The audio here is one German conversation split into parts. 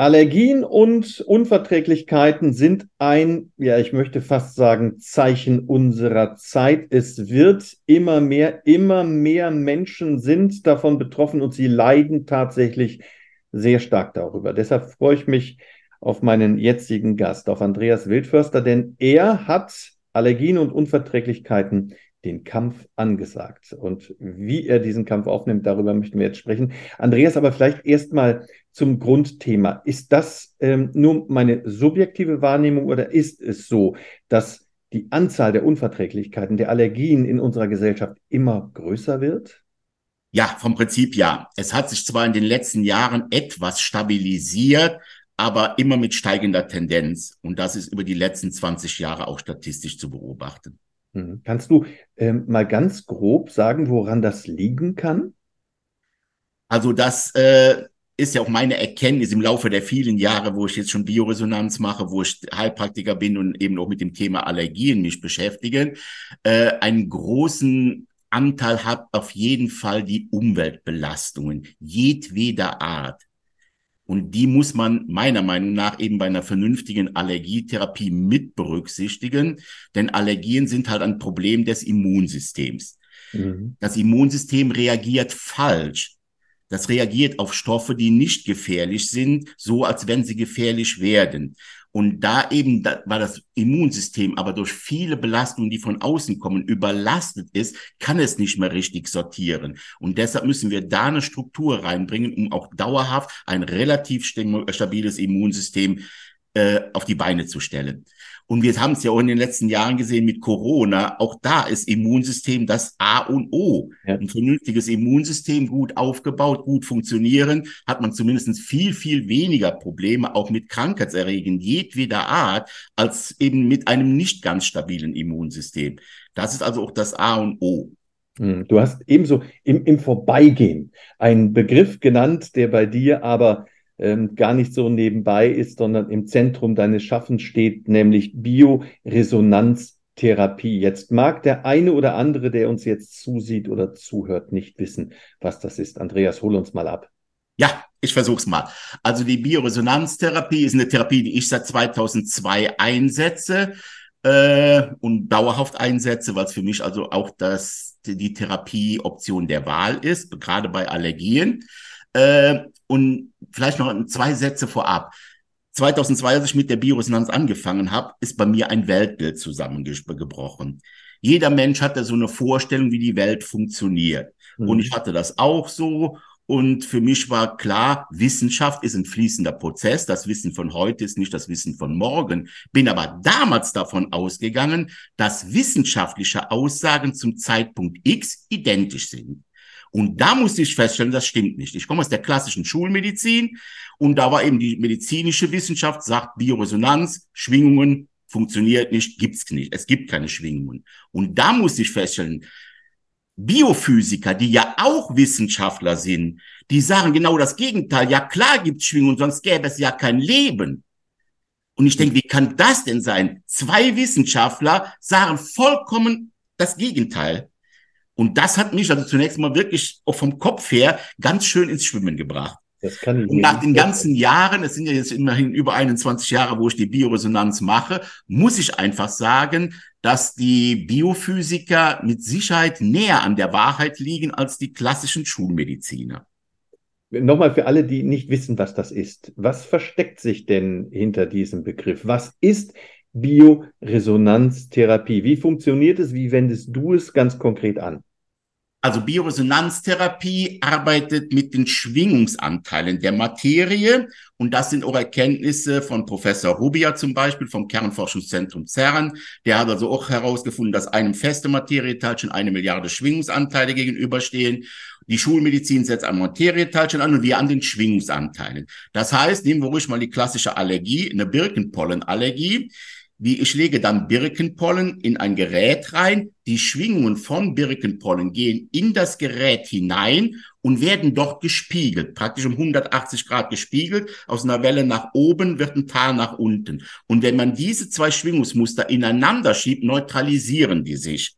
Allergien und Unverträglichkeiten sind ein, ja, ich möchte fast sagen, Zeichen unserer Zeit. Es wird immer mehr, immer mehr Menschen sind davon betroffen und sie leiden tatsächlich sehr stark darüber. Deshalb freue ich mich auf meinen jetzigen Gast, auf Andreas Wildförster, denn er hat Allergien und Unverträglichkeiten den Kampf angesagt. Und wie er diesen Kampf aufnimmt, darüber möchten wir jetzt sprechen. Andreas, aber vielleicht erstmal zum Grundthema. Ist das ähm, nur meine subjektive Wahrnehmung oder ist es so, dass die Anzahl der Unverträglichkeiten, der Allergien in unserer Gesellschaft immer größer wird? Ja, vom Prinzip ja. Es hat sich zwar in den letzten Jahren etwas stabilisiert, aber immer mit steigender Tendenz. Und das ist über die letzten 20 Jahre auch statistisch zu beobachten. Mhm. Kannst du ähm, mal ganz grob sagen, woran das liegen kann? Also das äh, ist ja auch meine Erkenntnis im Laufe der vielen Jahre, wo ich jetzt schon Bioresonanz mache, wo ich Heilpraktiker bin und eben auch mit dem Thema Allergien mich beschäftige, äh, einen großen Anteil hat auf jeden Fall die Umweltbelastungen jedweder Art. Und die muss man meiner Meinung nach eben bei einer vernünftigen Allergietherapie mit berücksichtigen, denn Allergien sind halt ein Problem des Immunsystems. Mhm. Das Immunsystem reagiert falsch. Das reagiert auf Stoffe, die nicht gefährlich sind, so als wenn sie gefährlich werden. Und da eben, da, weil das Immunsystem aber durch viele Belastungen, die von außen kommen, überlastet ist, kann es nicht mehr richtig sortieren. Und deshalb müssen wir da eine Struktur reinbringen, um auch dauerhaft ein relativ stabiles Immunsystem äh, auf die Beine zu stellen. Und wir haben es ja auch in den letzten Jahren gesehen mit Corona. Auch da ist Immunsystem das A und O. Ja. Ein vernünftiges Immunsystem, gut aufgebaut, gut funktionieren, hat man zumindest viel, viel weniger Probleme, auch mit Krankheitserregern jedweder Art, als eben mit einem nicht ganz stabilen Immunsystem. Das ist also auch das A und O. Hm, du hast ebenso im, im Vorbeigehen einen Begriff genannt, der bei dir aber ähm, gar nicht so nebenbei ist, sondern im Zentrum deines Schaffens steht, nämlich Bioresonanztherapie. Jetzt mag der eine oder andere, der uns jetzt zusieht oder zuhört, nicht wissen, was das ist. Andreas, hol uns mal ab. Ja, ich versuch's mal. Also die Bioresonanztherapie ist eine Therapie, die ich seit 2002 einsetze äh, und dauerhaft einsetze, weil es für mich also auch das, die Therapieoption der Wahl ist, gerade bei Allergien. Äh, und vielleicht noch zwei Sätze vorab. 2002, als ich mit der Bioresonanz angefangen habe, ist bei mir ein Weltbild zusammengebrochen. Jeder Mensch hatte so eine Vorstellung, wie die Welt funktioniert. Mhm. Und ich hatte das auch so. Und für mich war klar, Wissenschaft ist ein fließender Prozess. Das Wissen von heute ist nicht das Wissen von morgen. Bin aber damals davon ausgegangen, dass wissenschaftliche Aussagen zum Zeitpunkt X identisch sind. Und da musste ich feststellen, das stimmt nicht. Ich komme aus der klassischen Schulmedizin und da war eben die medizinische Wissenschaft, sagt Bioresonanz, Schwingungen funktioniert nicht, gibt's nicht. Es gibt keine Schwingungen. Und da musste ich feststellen, Biophysiker, die ja auch Wissenschaftler sind, die sagen genau das Gegenteil. Ja, klar gibt's Schwingungen, sonst gäbe es ja kein Leben. Und ich denke, wie kann das denn sein? Zwei Wissenschaftler sagen vollkommen das Gegenteil. Und das hat mich also zunächst mal wirklich auch vom Kopf her ganz schön ins Schwimmen gebracht. Das kann ich und nach den ganzen Jahren, es sind ja jetzt immerhin über 21 Jahre, wo ich die Bioresonanz mache, muss ich einfach sagen, dass die Biophysiker mit Sicherheit näher an der Wahrheit liegen als die klassischen Schulmediziner. Nochmal für alle, die nicht wissen, was das ist. Was versteckt sich denn hinter diesem Begriff? Was ist Bioresonanztherapie? Wie funktioniert es? Wie wendest du es ganz konkret an? Also Bioresonanztherapie arbeitet mit den Schwingungsanteilen der Materie und das sind auch Erkenntnisse von Professor Rubia zum Beispiel vom Kernforschungszentrum CERN. Der hat also auch herausgefunden, dass einem feste Materieteilchen eine Milliarde Schwingungsanteile gegenüberstehen. Die Schulmedizin setzt an Materieteilchen an und wir an den Schwingungsanteilen. Das heißt, nehmen wir ruhig mal die klassische Allergie, eine Birkenpollenallergie wie ich lege dann Birkenpollen in ein Gerät rein. Die Schwingungen von Birkenpollen gehen in das Gerät hinein und werden dort gespiegelt, praktisch um 180 Grad gespiegelt. Aus einer Welle nach oben wird ein Tal nach unten. Und wenn man diese zwei Schwingungsmuster ineinander schiebt, neutralisieren die sich.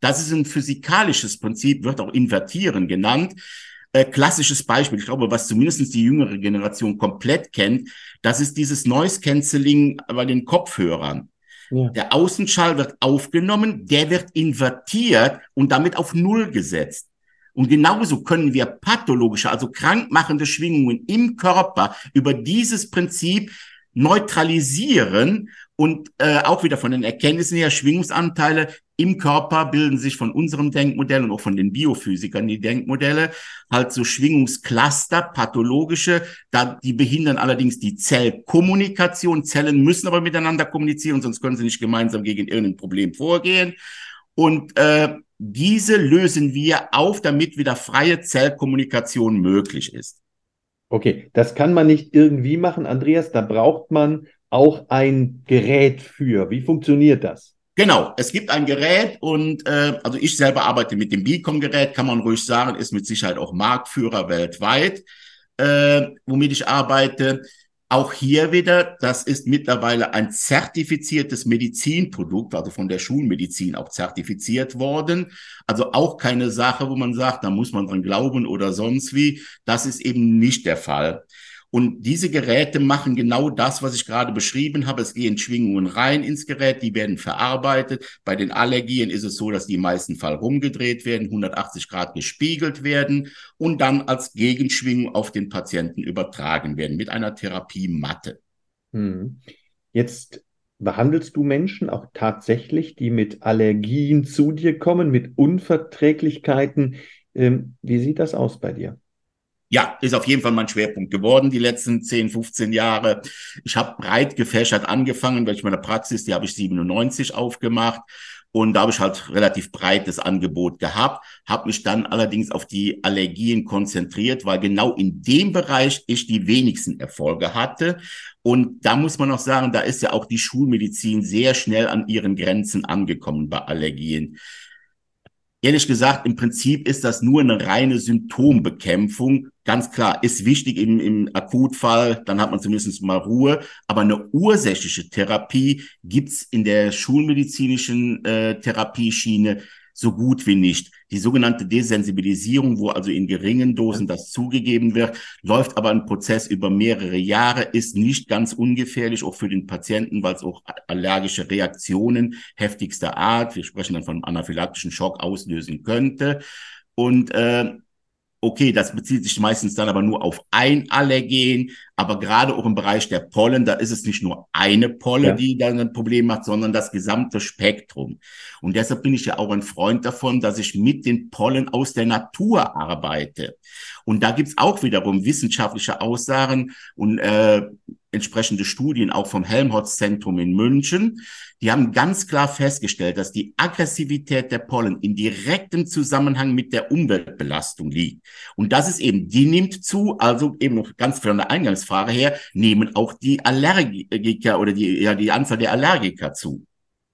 Das ist ein physikalisches Prinzip, wird auch Invertieren genannt. Äh, klassisches Beispiel, ich glaube, was zumindest die jüngere Generation komplett kennt, das ist dieses Noise Cancelling bei den Kopfhörern. Ja. Der Außenschall wird aufgenommen, der wird invertiert und damit auf Null gesetzt. Und genauso können wir pathologische, also krankmachende Schwingungen im Körper über dieses Prinzip neutralisieren und äh, auch wieder von den Erkenntnissen her Schwingungsanteile im Körper bilden sich von unserem Denkmodell und auch von den Biophysikern die Denkmodelle halt so Schwingungscluster, pathologische, da, die behindern allerdings die Zellkommunikation. Zellen müssen aber miteinander kommunizieren, sonst können sie nicht gemeinsam gegen irgendein Problem vorgehen. Und äh, diese lösen wir auf, damit wieder freie Zellkommunikation möglich ist. Okay, das kann man nicht irgendwie machen, Andreas. Da braucht man auch ein Gerät für. Wie funktioniert das? Genau, es gibt ein Gerät und äh, also ich selber arbeite mit dem Beacom-Gerät, kann man ruhig sagen, ist mit Sicherheit auch Marktführer weltweit, äh, womit ich arbeite. Auch hier wieder, das ist mittlerweile ein zertifiziertes Medizinprodukt, also von der Schulmedizin auch zertifiziert worden. Also auch keine Sache, wo man sagt, da muss man dran glauben oder sonst wie. Das ist eben nicht der Fall. Und diese Geräte machen genau das, was ich gerade beschrieben habe. Es gehen Schwingungen rein ins Gerät, die werden verarbeitet. Bei den Allergien ist es so, dass die im meisten Fall rumgedreht werden, 180 Grad gespiegelt werden und dann als Gegenschwingung auf den Patienten übertragen werden mit einer Therapiematte. Hm. Jetzt behandelst du Menschen auch tatsächlich, die mit Allergien zu dir kommen, mit Unverträglichkeiten. Ähm, wie sieht das aus bei dir? Ja, ist auf jeden Fall mein Schwerpunkt geworden die letzten 10, 15 Jahre. Ich habe breit gefächert angefangen, weil ich meine Praxis, die habe ich 97 aufgemacht und da habe ich halt relativ breites Angebot gehabt, habe mich dann allerdings auf die Allergien konzentriert, weil genau in dem Bereich ich die wenigsten Erfolge hatte. Und da muss man auch sagen, da ist ja auch die Schulmedizin sehr schnell an ihren Grenzen angekommen bei Allergien. Ehrlich gesagt, im Prinzip ist das nur eine reine Symptombekämpfung. Ganz klar, ist wichtig im, im Akutfall, dann hat man zumindest mal Ruhe. Aber eine ursächliche Therapie gibt's in der schulmedizinischen äh, Therapieschiene so gut wie nicht. Die sogenannte Desensibilisierung, wo also in geringen Dosen das zugegeben wird, läuft aber ein Prozess über mehrere Jahre, ist nicht ganz ungefährlich, auch für den Patienten, weil es auch allergische Reaktionen heftigster Art, wir sprechen dann von anaphylaktischen Schock, auslösen könnte. Und äh, Okay, das bezieht sich meistens dann aber nur auf ein Allergen, aber gerade auch im Bereich der Pollen, da ist es nicht nur eine Polle, ja. die dann ein Problem macht, sondern das gesamte Spektrum. Und deshalb bin ich ja auch ein Freund davon, dass ich mit den Pollen aus der Natur arbeite. Und da gibt's auch wiederum wissenschaftliche Aussagen und äh, entsprechende Studien auch vom Helmholtz-Zentrum in München. Die haben ganz klar festgestellt, dass die Aggressivität der Pollen in direktem Zusammenhang mit der Umweltbelastung liegt. Und das ist eben, die nimmt zu, also eben noch ganz von der Eingangsfrage her, nehmen auch die Allergiker oder die, ja, die Anzahl der Allergiker zu.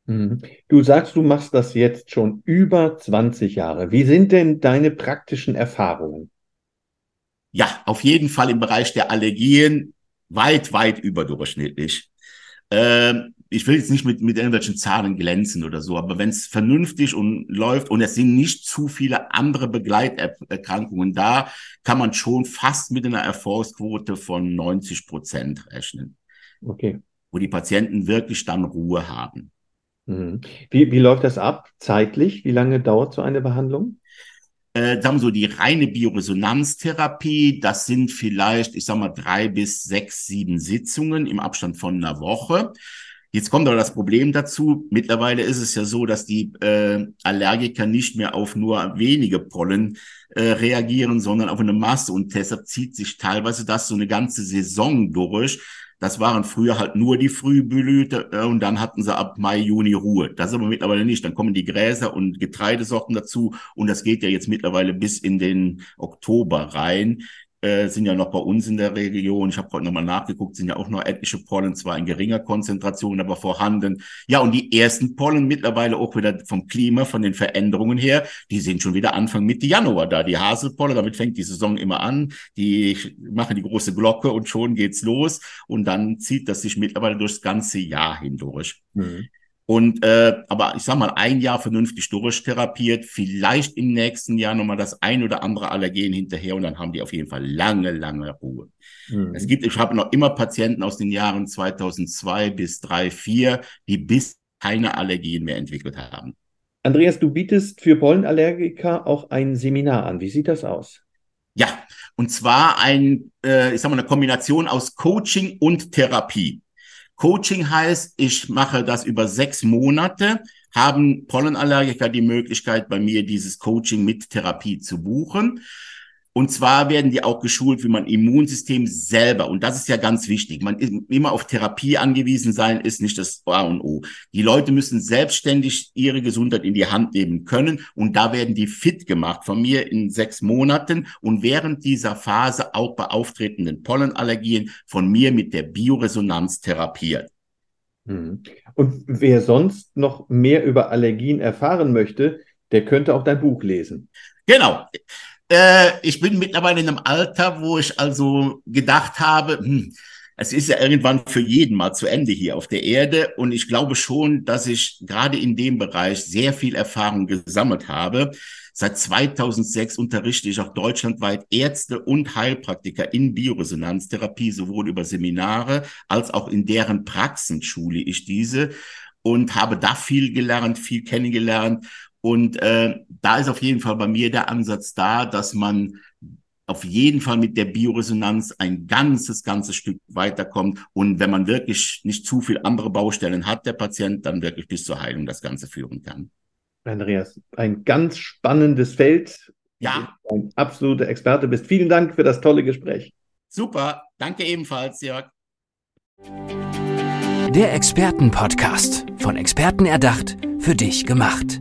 Mhm. Du sagst, du machst das jetzt schon über 20 Jahre. Wie sind denn deine praktischen Erfahrungen? Ja, auf jeden Fall im Bereich der Allergien weit, weit überdurchschnittlich. Ähm, ich will jetzt nicht mit, mit irgendwelchen Zahlen glänzen oder so, aber wenn es vernünftig und läuft und es sind nicht zu viele andere Begleiterkrankungen da, kann man schon fast mit einer Erfolgsquote von 90 Prozent rechnen. Okay. Wo die Patienten wirklich dann Ruhe haben. Mhm. Wie, wie läuft das ab zeitlich? Wie lange dauert so eine Behandlung? Äh, sagen wir so, die reine Bioresonanztherapie, das sind vielleicht, ich sag mal, drei bis sechs, sieben Sitzungen im Abstand von einer Woche. Jetzt kommt aber das Problem dazu. Mittlerweile ist es ja so, dass die äh, Allergiker nicht mehr auf nur wenige Pollen äh, reagieren, sondern auf eine Masse. Und deshalb zieht sich teilweise das so eine ganze Saison durch, das waren früher halt nur die Frühblüte äh, und dann hatten sie ab Mai, Juni Ruhe. Das ist aber mittlerweile nicht. Dann kommen die Gräser und Getreidesorten dazu und das geht ja jetzt mittlerweile bis in den Oktober rein. Äh, sind ja noch bei uns in der Region. Ich habe heute nochmal nachgeguckt, sind ja auch noch etliche Pollen, zwar in geringer Konzentration, aber vorhanden. Ja, und die ersten Pollen mittlerweile auch wieder vom Klima, von den Veränderungen her, die sind schon wieder Anfang Mitte Januar da. Die Haselpollen, damit fängt die Saison immer an. Die machen die große Glocke und schon geht's los. Und dann zieht das sich mittlerweile durchs ganze Jahr hindurch. Mhm. Und äh, aber ich sag mal, ein Jahr vernünftig durchtherapiert, vielleicht im nächsten Jahr nochmal das ein oder andere Allergen hinterher und dann haben die auf jeden Fall lange, lange Ruhe. Mhm. Es gibt, ich habe noch immer Patienten aus den Jahren 2002 bis 3, 4, die bis keine Allergien mehr entwickelt haben. Andreas, du bietest für Pollenallergiker auch ein Seminar an. Wie sieht das aus? Ja, und zwar ein, äh, ich sag mal, eine Kombination aus Coaching und Therapie. Coaching heißt, ich mache das über sechs Monate, haben Pollenallergiker die Möglichkeit, bei mir dieses Coaching mit Therapie zu buchen. Und zwar werden die auch geschult, wie man Immunsystem selber, und das ist ja ganz wichtig, man immer auf Therapie angewiesen sein, ist nicht das A und O. Die Leute müssen selbstständig ihre Gesundheit in die Hand nehmen können und da werden die fit gemacht von mir in sechs Monaten und während dieser Phase auch bei auftretenden Pollenallergien von mir mit der Bioresonanz therapiert. Mhm. Und wer sonst noch mehr über Allergien erfahren möchte, der könnte auch dein Buch lesen. Genau. Äh, ich bin mittlerweile in einem Alter, wo ich also gedacht habe, hm, es ist ja irgendwann für jeden mal zu Ende hier auf der Erde. Und ich glaube schon, dass ich gerade in dem Bereich sehr viel Erfahrung gesammelt habe. Seit 2006 unterrichte ich auch deutschlandweit Ärzte und Heilpraktiker in Bioresonanztherapie, sowohl über Seminare als auch in deren Praxen schule ich diese und habe da viel gelernt, viel kennengelernt und äh, da ist auf jeden Fall bei mir der Ansatz da, dass man auf jeden Fall mit der Bioresonanz ein ganzes, ganzes Stück weiterkommt. Und wenn man wirklich nicht zu viel andere Baustellen hat, der Patient, dann wirklich bis zur Heilung das Ganze führen kann. Andreas, ein ganz spannennes Feld. Ja. Ein absoluter Experte bist. Vielen Dank für das tolle Gespräch. Super. Danke ebenfalls, Jörg. Der Expertenpodcast. Von Experten erdacht, für dich gemacht.